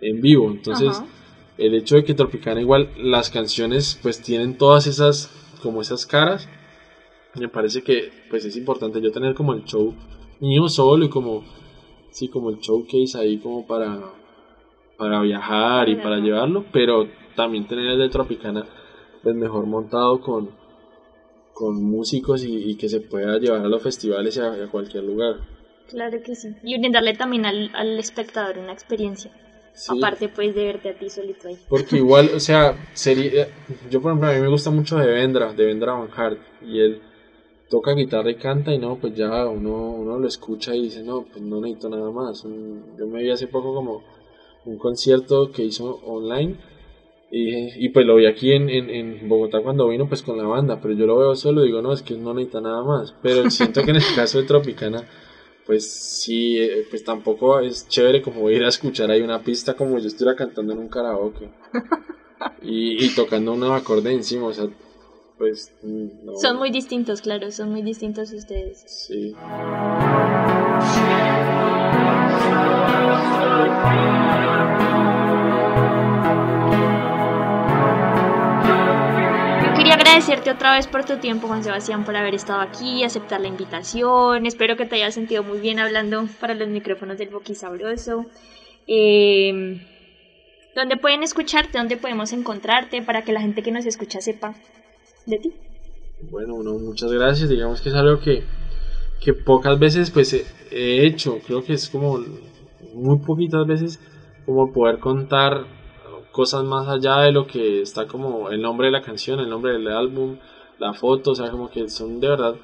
en vivo. Entonces, Ajá. el hecho de que Tropicana igual las canciones pues tienen todas esas como esas caras, me parece que pues es importante yo tener como el show mío solo y como sí, como el showcase ahí como para para viajar y para llevarlo, pero también tener el de Tropicana pues mejor montado con con músicos y, y que se pueda llevar a los festivales y a, y a cualquier lugar. Claro que sí. Y brindarle también al, al espectador una experiencia. Sí, Aparte pues de verte a ti solito ahí. Porque igual, o sea, sería, yo por ejemplo a mí me gusta mucho Devendra, Devendra Van Hart, y él toca guitarra y canta y no, pues ya uno, uno lo escucha y dice, no, pues no necesito nada más. Un- Yo me vi hace poco como un concierto que hizo online y, y pues lo vi aquí en, en, en Bogotá cuando vino pues con la banda, pero yo lo veo solo y digo, no, es que no necesita nada más. Pero siento que en el caso de Tropicana, pues sí, eh, pues tampoco es chévere como ir a escuchar ahí una pista como yo estuviera cantando en un karaoke y, y tocando un acorde encima, o sea, pues no. Son muy distintos, claro, son muy distintos ustedes. Sí. Agradecerte otra vez por tu tiempo, Juan Sebastián, por haber estado aquí, aceptar la invitación. Espero que te hayas sentido muy bien hablando para los micrófonos del Boqui Sabroso. Eh, ¿Dónde pueden escucharte? ¿Dónde podemos encontrarte? Para que la gente que nos escucha sepa de ti. Bueno, no, muchas gracias. Digamos que es algo que, que pocas veces pues he hecho. Creo que es como muy poquitas veces como poder contar cosas más allá de lo que está como el nombre de la canción, el nombre del álbum, la foto, o sea, como que son de verdad,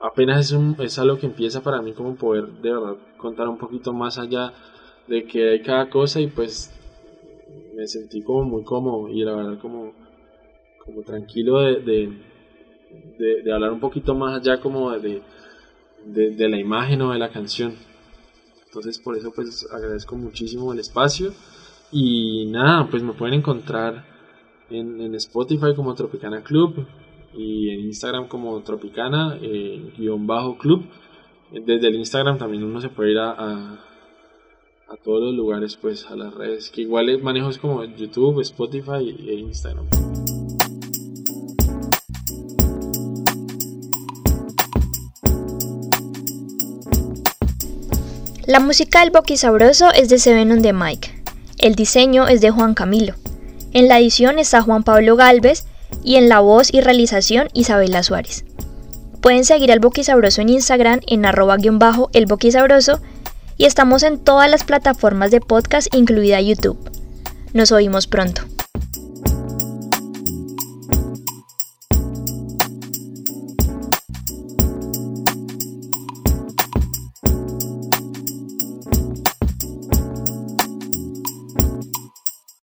apenas es, un, es algo que empieza para mí como poder de verdad contar un poquito más allá de que hay cada cosa y pues me sentí como muy cómodo y la verdad como, como tranquilo de, de, de, hablar un poquito más allá como de, de, la imagen o de la canción. Entonces por eso pues agradezco muchísimo el espacio y nada, pues me pueden encontrar en, Spotify como Tropicana Club y en Instagram como Tropicana eh, guion bajo club. Desde el Instagram también uno se puede ir a, a, a, todos los lugares, pues a las redes, que igual manejo es como YouTube, Spotify e Instagram. La música del Boqui Sabroso es de Seven on the Mic. El diseño es de Juan Camilo. En la edición está Juan Pablo Galvez y en la voz y realización Isabela Suárez. Pueden seguir al Boquisabroso en Instagram en arroba guion bajo el Boquisabroso y estamos en todas las plataformas de podcast incluida YouTube. Nos oímos pronto.